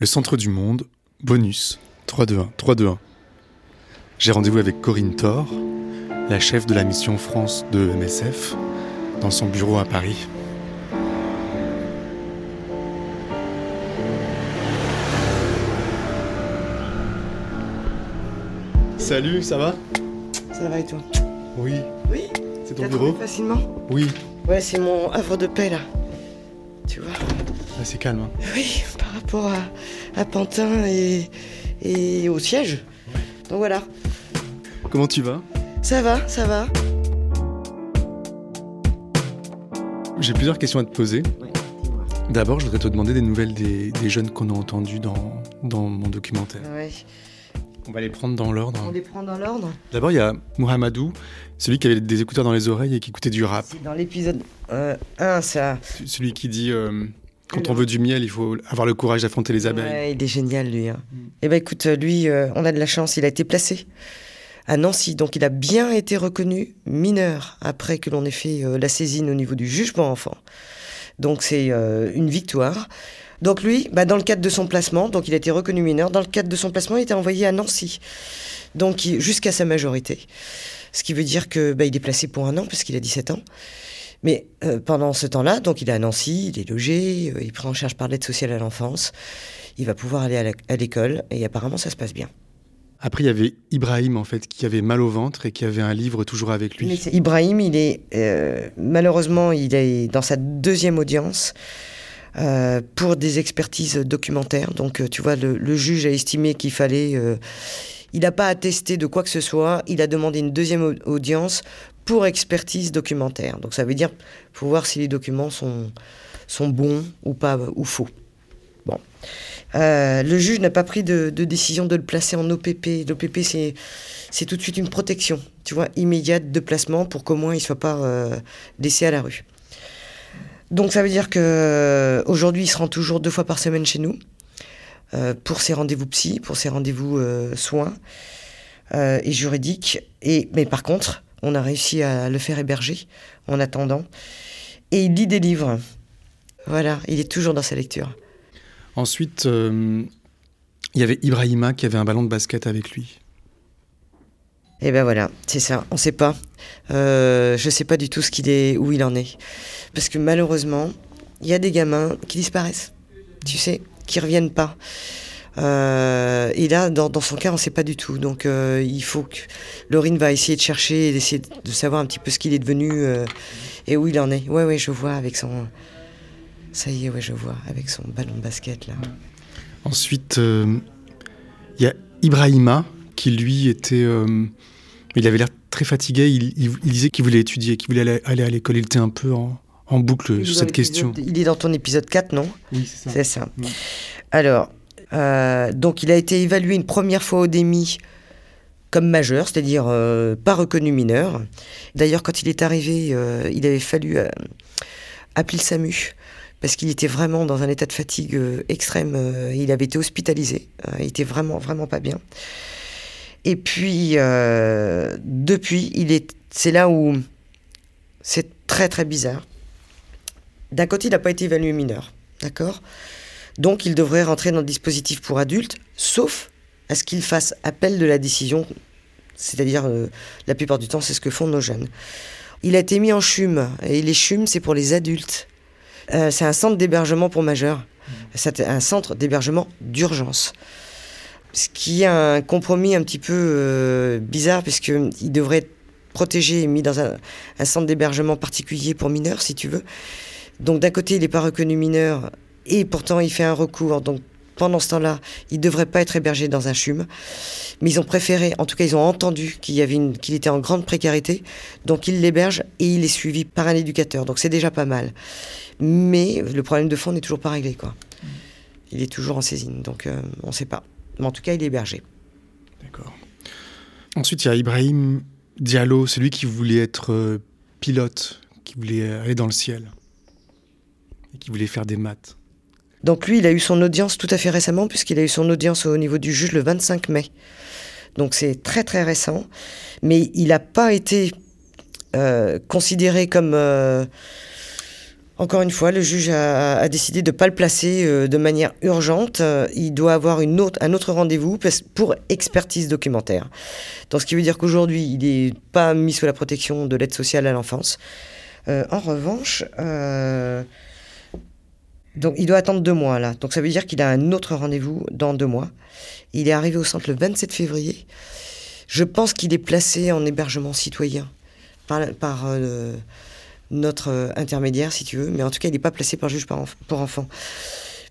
Le centre du monde, bonus, 3-2-1, 3-2-1. J'ai rendez-vous avec Corinne Thor, la chef de la mission France de MSF, dans son bureau à Paris. Salut, ça va? Ça va et toi? Oui. Oui C'est ton bureau? facilement? Oui. Ouais, c'est mon havre de paix là. Tu vois? C'est calme. hein. Oui, par rapport à, à Pantin et, et au siège. Donc voilà. Comment tu vas? Ça va, ça va. J'ai plusieurs questions à te poser. Ouais. D'abord, je voudrais te demander des nouvelles des, des jeunes qu'on a entendus dans, dans mon documentaire. Ouais. On va les prendre dans l'ordre. On les prend dans l'ordre D'abord, il y a Mohamedou, celui qui avait des écouteurs dans les oreilles et qui écoutait du rap. C'est dans l'épisode 1, ça. Celui qui dit euh, quand Alors on veut du miel, il faut avoir le courage d'affronter les abeilles. Ouais, il est génial lui. Hein. Eh ben écoute, lui, euh, on a de la chance, il a été placé à Nancy, donc il a bien été reconnu mineur après que l'on ait fait euh, la saisine au niveau du jugement enfant. Donc c'est euh, une victoire. Donc lui, bah, dans le cadre de son placement, donc il a été reconnu mineur, dans le cadre de son placement, il était envoyé à Nancy, donc jusqu'à sa majorité. Ce qui veut dire que bah, il est placé pour un an parce qu'il a 17 ans. Mais euh, pendant ce temps-là, donc il est à Nancy, il est logé, euh, il prend en charge par l'aide sociale à l'enfance, il va pouvoir aller à l'école et apparemment ça se passe bien. Après, il y avait Ibrahim, en fait, qui avait mal au ventre et qui avait un livre toujours avec lui. Ibrahim, il est euh, malheureusement, il est dans sa deuxième audience euh, pour des expertises documentaires. Donc, tu vois, le, le juge a estimé qu'il fallait. euh, il n'a pas attesté de quoi que ce soit. Il a demandé une deuxième au- audience pour expertise documentaire. Donc, ça veut dire pour voir si les documents sont sont bons ou pas ou faux. Bon. Euh, le juge n'a pas pris de, décision de le placer en OPP. L'OPP, c'est tout de suite une protection, tu vois, immédiate de placement pour qu'au moins il soit pas euh, laissé à la rue. Donc ça veut dire que euh, aujourd'hui il se rend toujours deux fois par semaine chez nous pour ses rendez-vous psy, pour ses rendez-vous soins et juridiques. Et mais par contre, on a réussi à le faire héberger en attendant. Et il lit des livres. Voilà, il est toujours dans sa lecture. Ensuite, euh, il y avait Ibrahima qui avait un ballon de basket avec lui. Et ben voilà, c'est ça. On sait pas. Euh, je sais pas du tout ce qu'il est, où il en est, parce que malheureusement, il y a des gamins qui disparaissent. Tu sais, qui reviennent pas. Euh, et là, dans, dans son cas, on sait pas du tout. Donc, euh, il faut que Laurine va essayer de chercher et d'essayer de savoir un petit peu ce qu'il est devenu euh, et où il en est. Ouais, ouais, je vois avec son. Ça y est, ouais, je vois avec son ballon de basket là. Ensuite, il y a Ibrahima qui, lui, était. il avait l'air très fatigué. Il, il- il disait qu'il voulait étudier, qu'il voulait aller, aller à l'école. Il était un peu en, en boucle Il sur cette question. Il est dans ton épisode 4, non? Oui, c'est C'est ça. Alors, euh, donc il a été évalué une première fois au DEMI comme majeur, c'est-à-dire euh, pas reconnu mineur. D'ailleurs, quand il est arrivé, euh, il avait fallu appeler le SAMU parce qu'il était vraiment dans un état de fatigue extrême. il avait été hospitalisé. Il était vraiment, vraiment pas bien. Et puis, depuis, il est, c'est là où c'est très, très bizarre. D'un côté, il n'a pas été évalué mineur, d'accord? Donc il devrait rentrer dans le dispositif pour adultes, sauf à ce qu'il fasse appel de la décision, c'est-à-dire euh, la plupart du temps c'est ce que font nos jeunes. Il a été mis en CHUM, et les CHUM c'est pour les adultes. Euh, c'est un centre d'hébergement pour majeurs, c'est un centre d'hébergement d'urgence. Ce qui est un compromis un petit peu euh, bizarre, puisqu'il devrait être protégé et mis dans un, un centre d'hébergement particulier pour mineurs, si tu veux. Donc d'un côté, il n'est pas reconnu mineur, et pourtant il fait un recours. Donc pendant ce temps-là, il ne devrait pas être hébergé dans un CHUM. Mais ils ont préféré, en tout cas ils ont entendu qu'il y avait une- qu'il était en grande précarité, donc ils l'hébergent et il est suivi par un éducateur. Donc c'est déjà pas mal. Mais le problème de fond n'est toujours pas réglé. quoi. Il est toujours en saisine, donc euh, on ne sait pas. Mais en tout cas, il est hébergé. D'accord. Ensuite, il y a Ibrahim Diallo, celui qui voulait être euh, pilote, qui voulait aller dans le ciel et qui voulait faire des maths. Donc lui, il a eu son audience tout à fait récemment, puisqu'il a eu son audience au niveau du juge le 25 mai. Donc c'est très très récent. Mais il n'a pas été euh, considéré comme, euh, Encore une fois, le juge a, décidé de ne pas le placer euh, de manière urgente. Il doit avoir un autre rendez-vous pour expertise documentaire. Donc, ce qui veut dire qu'aujourd'hui, il n'est pas mis sous la protection de l'aide sociale à l'enfance. En revanche, donc il doit attendre deux mois là. Donc ça veut dire qu'il a un autre rendez-vous dans deux mois. Il est arrivé au centre le 27 février. Je pense qu'il est placé en hébergement citoyen par, euh, notre intermédiaire, si tu veux. Mais en tout cas, il n'est pas placé par juge pour enfants.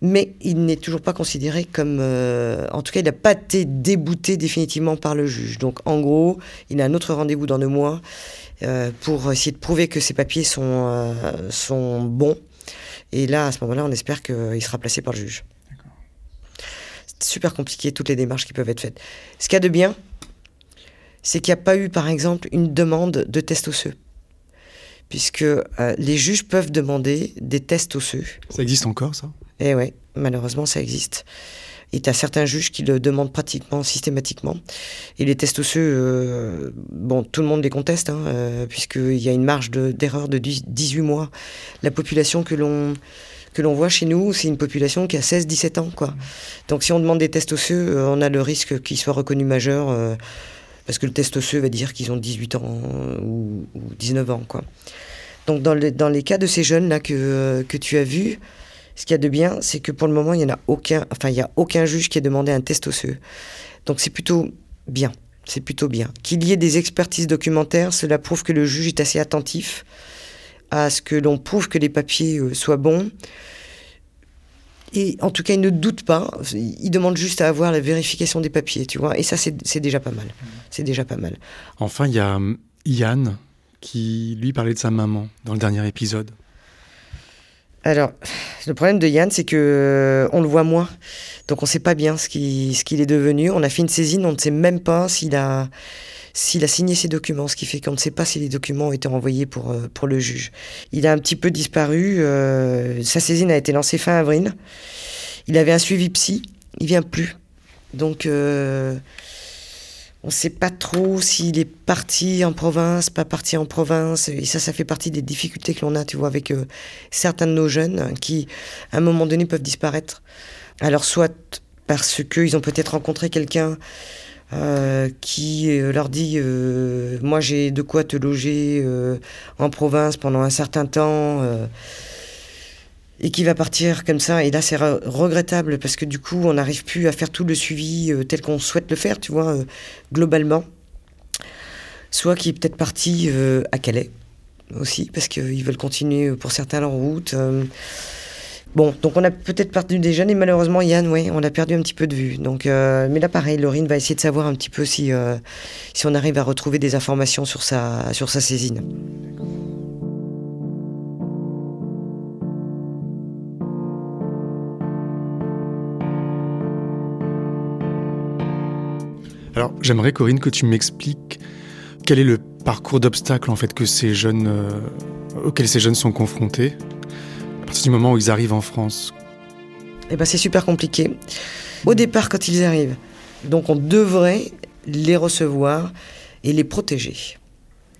Mais il n'est toujours pas considéré comme... en tout cas, il n'a pas été débouté définitivement par le juge. Donc en gros, il a un autre rendez-vous dans deux mois. Euh, pour essayer de prouver que ces papiers euh, sont bons. Et là, à ce moment-là, on espère qu'il sera placé par le juge. C'est super compliqué, toutes les démarches qui peuvent être faites. Ce qu'il y a de bien, c'est qu'il n'y a pas eu, par exemple, une demande de test osseux. Puisque euh, les juges peuvent demander des tests osseux. Ça existe encore, ça? Eh oui, malheureusement, ça existe. Et tu as certains juges qui le demandent pratiquement systématiquement. Et les tests osseux, euh, bon, tout le monde les conteste, hein, euh, puisqu'il y a une marge d'erreur de, 18 mois. La population que l'on que l'on voit chez nous, c'est une population qui a 16-17 ans. Quoi. Donc si on demande des tests osseux, euh, on a le risque qu'ils soient reconnus majeurs, parce que le test osseux va dire qu'ils ont 18 ans ou, 19 ans. Quoi. Donc dans, dans les cas de ces jeunes-là que, que tu as vus, ce qu'il y a de bien, c'est que pour le moment, il n'y a aucun, enfin, il y a aucun juge qui ait demandé un test osseux. Donc c'est plutôt bien. C'est plutôt bien. Qu'il y ait des expertises documentaires, cela prouve que le juge est assez attentif à ce que l'on prouve que les papiers euh, soient bons. Et en tout cas, il ne doute pas. Il demande juste à avoir la vérification des papiers, tu vois. Et ça, c'est déjà pas mal. C'est déjà pas mal. Enfin, il y a hum, Yann qui, lui, parlait de sa maman dans le dernier épisode. Alors, le problème de Yann, c'est que euh, on le voit moins. Donc on ne sait pas bien ce qu'il ce qu'il est devenu. On a fait une saisine, on ne sait même pas s'il a, a signé ses documents, ce qui fait qu'on ne sait pas si les documents ont été envoyés pour, euh, pour le juge. Il a un petit peu disparu. Euh, sa saisine a été lancée fin avril. Il avait un suivi psy. Il vient plus. Donc on ne sait pas trop s'il est parti en province, pas parti en province. Et ça, ça fait partie des difficultés que l'on a, tu vois, avec euh, certains de nos jeunes qui, à un moment donné, peuvent disparaître. Alors, soit parce qu'ils ont peut-être rencontré quelqu'un euh, qui euh, leur dit Moi, j'ai de quoi te loger en province pendant un certain temps et qui va partir comme ça. Et là, c'est regrettable parce que du coup, on n'arrive plus à faire tout le suivi euh, tel qu'on souhaite le faire, tu vois, euh, globalement. Soit qui est peut-être parti euh, à Calais aussi, parce qu'ils veulent continuer pour certains leur route. Bon, donc on a peut-être perdu des jeunes et malheureusement Yann, oui, on a perdu un petit peu de vue. Donc, mais là pareil, Laurine va essayer de savoir un petit peu si, si on arrive à retrouver des informations sur sa, sur sa saisine. J'aimerais, Corinne, que tu m'expliques quel est le parcours d'obstacles en fait que ces jeunes, euh, auxquels ces jeunes sont confrontés à partir du moment où ils arrivent en France. Eh ben, c'est super compliqué. Au départ, quand ils arrivent, donc on devrait les recevoir et les protéger.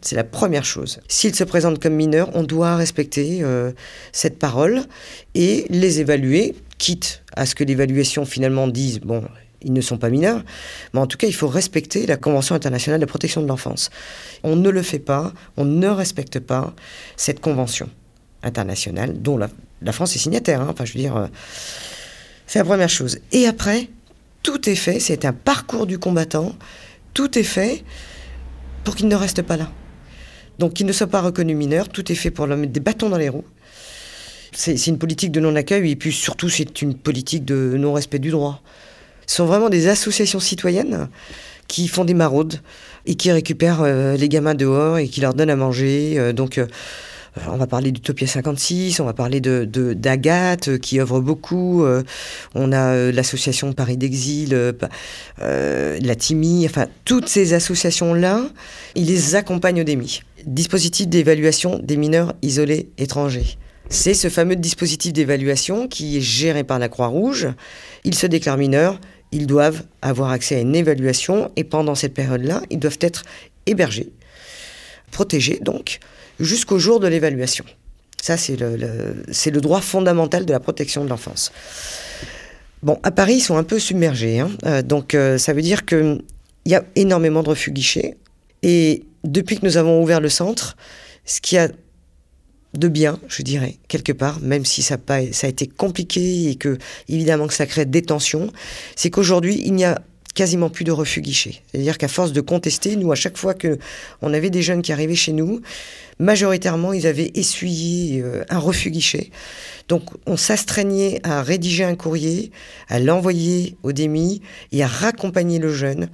C'est la première chose. S'ils se présentent comme mineurs, on doit respecter euh, cette parole et les évaluer, quitte à ce que l'évaluation finalement dise bon, ils ne sont pas mineurs, mais en tout cas, il faut respecter la Convention internationale de protection de l'enfance. On ne le fait pas, on ne respecte pas cette convention internationale dont la, France est signataire. Hein. Enfin, je veux dire, euh, c'est la première chose. Et après, tout est fait, c'est un parcours du combattant, tout est fait pour qu'il ne reste pas là. Donc qu'il ne soit pas reconnu mineur, tout est fait pour leur mettre des bâtons dans les roues. C'est une politique de non-accueil et puis surtout c'est une politique de non-respect du droit. Ce sont vraiment des associations citoyennes qui font des maraudes et qui récupèrent euh, les gamins dehors et qui leur donnent à manger. Euh, donc, euh, on va parler d'Utopia 56, on va parler de d'Agathe qui œuvre beaucoup. on a l'association Paris d'Exil, la TIMI, enfin toutes ces associations-là, ils les accompagnent au DEMI. Dispositif d'évaluation des mineurs isolés étrangers. C'est ce fameux dispositif d'évaluation qui est géré par la Croix-Rouge. Ils se déclarent mineurs, ils doivent avoir accès à une évaluation et pendant cette période-là, ils doivent être hébergés, protégés donc, jusqu'au jour de l'évaluation. Ça, c'est le, droit fondamental de la protection de l'enfance. Bon, à Paris, ils sont un peu submergés. Hein. Euh, donc, euh, ça veut dire qu'il y a énormément de refus guichets. Et depuis que nous avons ouvert le centre, ce qui a de bien, je dirais, quelque part, même si ça a, été compliqué et que, évidemment, que ça crée des tensions, c'est qu'aujourd'hui, il n'y a quasiment plus de refus guichets. C'est-à-dire qu'à force de contester, nous, à chaque fois que on avait des jeunes qui arrivaient chez nous, majoritairement, ils avaient essuyé euh, un refus guichet. Donc, on s'astreignait à rédiger un courrier, à l'envoyer au DEMI et à raccompagner le jeune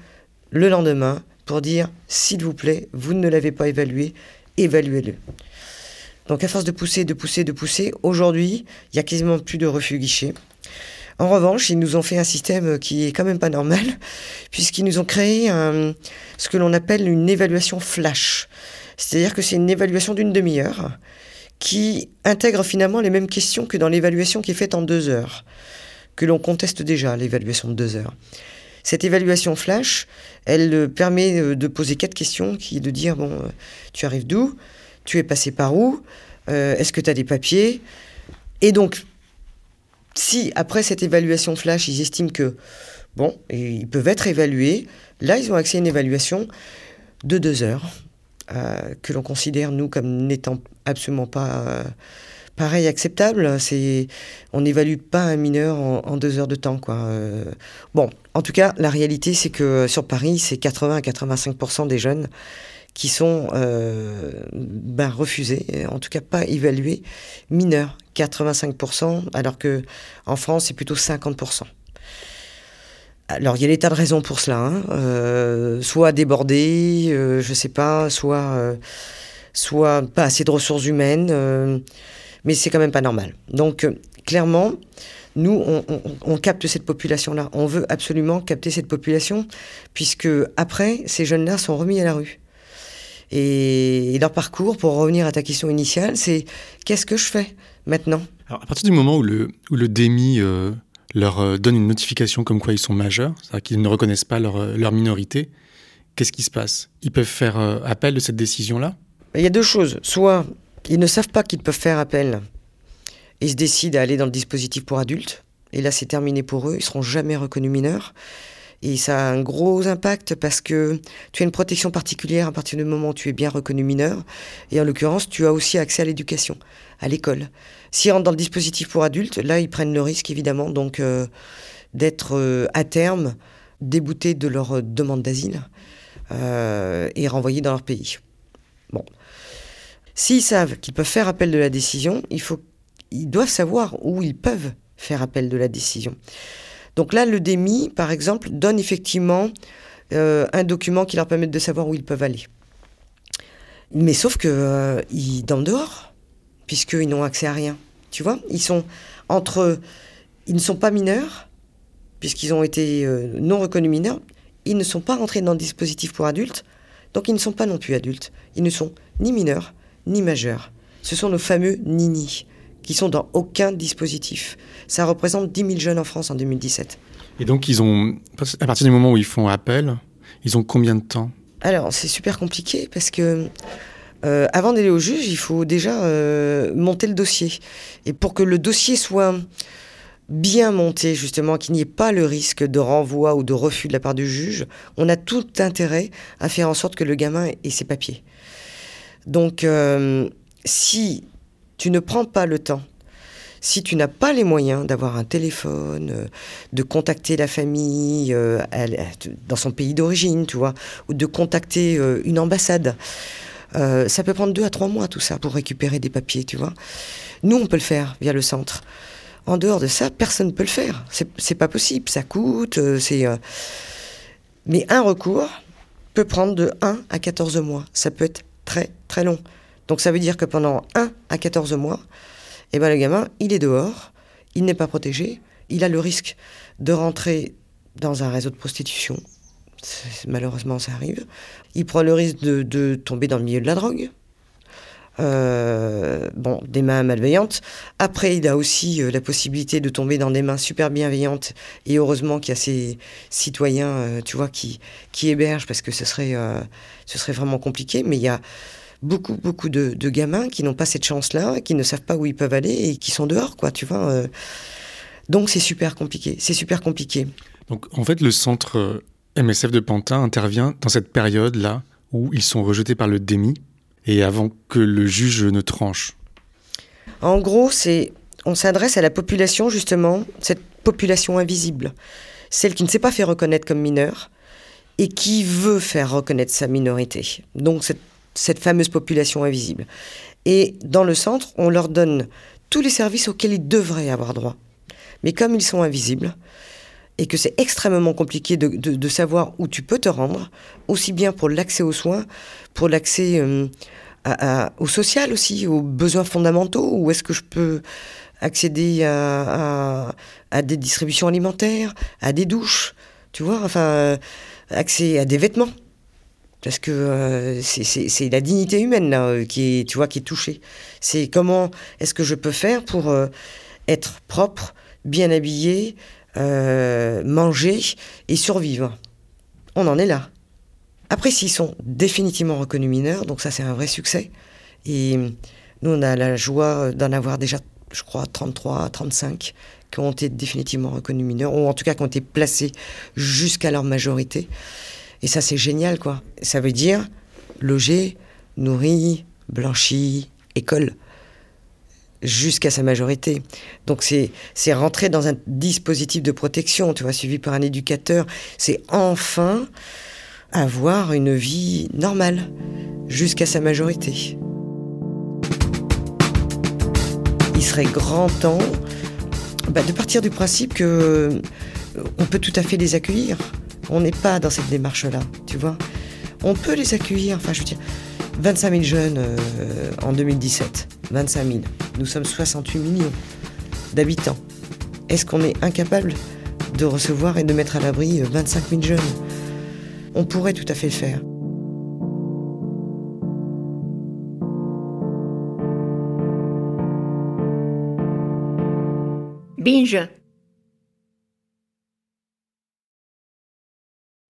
le lendemain pour dire, s'il vous plaît, vous ne l'avez pas évalué, évaluez-le. Donc, à force de pousser, de pousser, de pousser, aujourd'hui, il n'y a quasiment plus de refus guichet. En revanche, ils nous ont fait un système qui est quand même pas normal, puisqu'ils nous ont créé ce que l'on appelle une évaluation flash. C'est-à-dire que c'est une évaluation d'une demi-heure qui intègre finalement les mêmes questions que dans l'évaluation qui est faite en deux heures, que l'on conteste déjà, l'évaluation de deux heures. Cette évaluation flash, elle permet de poser quatre questions, qui est de dire, bon, tu arrives d'où? Tu es passé par où euh, Est-ce que tu as des papiers? Et donc, si après cette évaluation flash, ils estiment que, bon, ils peuvent être évalués, là, ils ont accès à une évaluation de deux heures, euh, que l'on considère, nous, comme n'étant absolument pas euh, pareil, acceptable. On n'évalue pas un mineur en, deux heures de temps, bon, en tout cas, la réalité, c'est que sur Paris, c'est 80 à 85% des jeunes qui sont ben, refusés, en tout cas pas évalués, mineurs. 85%, alors que en France, c'est plutôt 50%. Alors, il y a des tas de raisons pour cela. Hein. Euh, soit débordé, euh, je ne sais pas, soit, euh, soit pas assez de ressources humaines, mais c'est quand même pas normal. Donc, clairement, nous, on, capte cette population-là. On veut absolument capter cette population, puisque après, ces jeunes-là sont remis à la rue. Et, et leur parcours, pour revenir à ta question initiale, c'est qu'est-ce que je fais maintenant? Alors, à partir du moment où le, où le DEMI euh, leur euh, donne une notification comme quoi ils sont majeurs, c'est-à-dire qu'ils ne reconnaissent pas leur, euh, leur minorité, qu'est-ce qui se passe? Ils peuvent faire appel de cette décision-là? Il y a deux choses. Soit ils ne savent pas qu'ils peuvent faire appel et se décident à aller dans le dispositif pour adultes, et là c'est terminé pour eux, ils seront jamais reconnus mineurs. Et ça a un gros impact parce que tu as une protection particulière à partir du moment où tu es bien reconnu mineur. Et en l'occurrence, tu as aussi accès à l'éducation, à l'école. S'ils rentrent dans le dispositif pour adultes, là, ils prennent le risque, évidemment, donc euh, d'être euh, à terme déboutés de leur euh, demande d'asile et renvoyés dans leur pays. Bon. S'ils savent qu'ils peuvent faire appel de la décision, ils doivent savoir où ils peuvent faire appel de la décision. Donc là, le DEMI, par exemple, donne effectivement euh, un document qui leur permet de savoir où ils peuvent aller. Mais sauf que euh, ils dorment dehors, puisqu'ils n'ont accès à rien. Tu vois Ils sont entre. Ils ne sont pas mineurs, puisqu'ils ont été euh, non reconnus mineurs. Ils ne sont pas rentrés dans le dispositif pour adultes, donc ils ne sont pas non plus adultes. Ils ne sont ni mineurs, ni majeurs. Ce sont nos fameux NINI qui sont dans aucun dispositif. Ça représente 10 000 jeunes en France en 2017. Et donc, ils ont, à partir du moment où ils font appel, ils ont combien de temps? Alors, c'est super compliqué parce que euh, avant d'aller au juge, il faut déjà euh, monter le dossier. Et pour que le dossier soit bien monté, justement, qu'il n'y ait pas le risque de renvoi ou de refus de la part du juge, on a tout intérêt à faire en sorte que le gamin ait ses papiers. Donc, euh, si tu ne prends pas le temps, si tu n'as pas les moyens d'avoir un téléphone, euh, de contacter la famille euh, dans son pays d'origine, tu vois, ou de contacter euh, une ambassade, ça peut prendre deux à trois mois tout ça pour récupérer des papiers, tu vois. Nous, on peut le faire via le centre. En dehors de ça, personne ne peut le faire. C'est pas possible. Ça coûte. c'est. Mais un recours peut prendre de 1 à 14 mois. Ça peut être très très long. Donc ça veut dire que pendant 1 à 14 mois, eh ben, le gamin, il est dehors, il n'est pas protégé, il a le risque de rentrer dans un réseau de prostitution. Malheureusement, ça arrive. Il prend le risque de, tomber dans le milieu de la drogue. Euh, bon, des mains malveillantes. Après, il a aussi euh, la possibilité de tomber dans des mains super bienveillantes. Et heureusement qu'il y a ces citoyens, euh, tu vois, qui, hébergent, parce que ce serait, ce serait vraiment compliqué. Mais il y a beaucoup, beaucoup de, gamins qui n'ont pas cette chance-là, qui ne savent pas où ils peuvent aller et qui sont dehors, quoi, tu vois. Euh. Donc c'est super compliqué, c'est super compliqué. Donc en fait, le centre euh, MSF de Pantin intervient dans cette période-là où ils sont rejetés par le DEMI et avant que le juge ne tranche. En gros, c'est on s'adresse à la population justement, cette population invisible, celle qui ne s'est pas fait reconnaître comme mineure et qui veut faire reconnaître sa minorité. Donc cette, cette fameuse population invisible. Et dans le centre, on leur donne tous les services auxquels ils devraient avoir droit. Mais comme ils sont invisibles, et que c'est extrêmement compliqué de, savoir où tu peux te rendre, aussi bien pour l'accès aux soins, pour l'accès euh, au social aussi, aux besoins fondamentaux, où est-ce que je peux accéder à, des distributions alimentaires, à des douches, tu vois, enfin, euh, accès à des vêtements. Parce que euh, c'est la dignité humaine là, qui est, tu vois, qui est touchée. C'est comment est-ce que je peux faire pour être propre, bien habillé, euh, manger et survivre? On en est là. Après, s'ils sont définitivement reconnus mineurs, donc ça c'est un vrai succès. Et nous, on a la joie d'en avoir déjà, je crois, 33, 35 qui ont été définitivement reconnus mineurs, ou en tout cas qui ont été placés jusqu'à leur majorité. Et ça, c'est génial, quoi. Ça veut dire loger, nourri, blanchi, école jusqu'à sa majorité. Donc c'est rentrer dans un dispositif de protection, tu vois, suivi par un éducateur. C'est enfin avoir une vie normale jusqu'à sa majorité. Il serait grand temps bah, de partir du principe que euh, on peut tout à fait les accueillir. On n'est pas dans cette démarche-là, tu vois. On peut les accueillir. Enfin, je veux dire, 25 000 jeunes euh, en 2017. 25 000. Nous sommes 68 millions d'habitants. Est-ce qu'on est incapable de recevoir et de mettre à l'abri 25 000 jeunes? On pourrait tout à fait le faire. Binge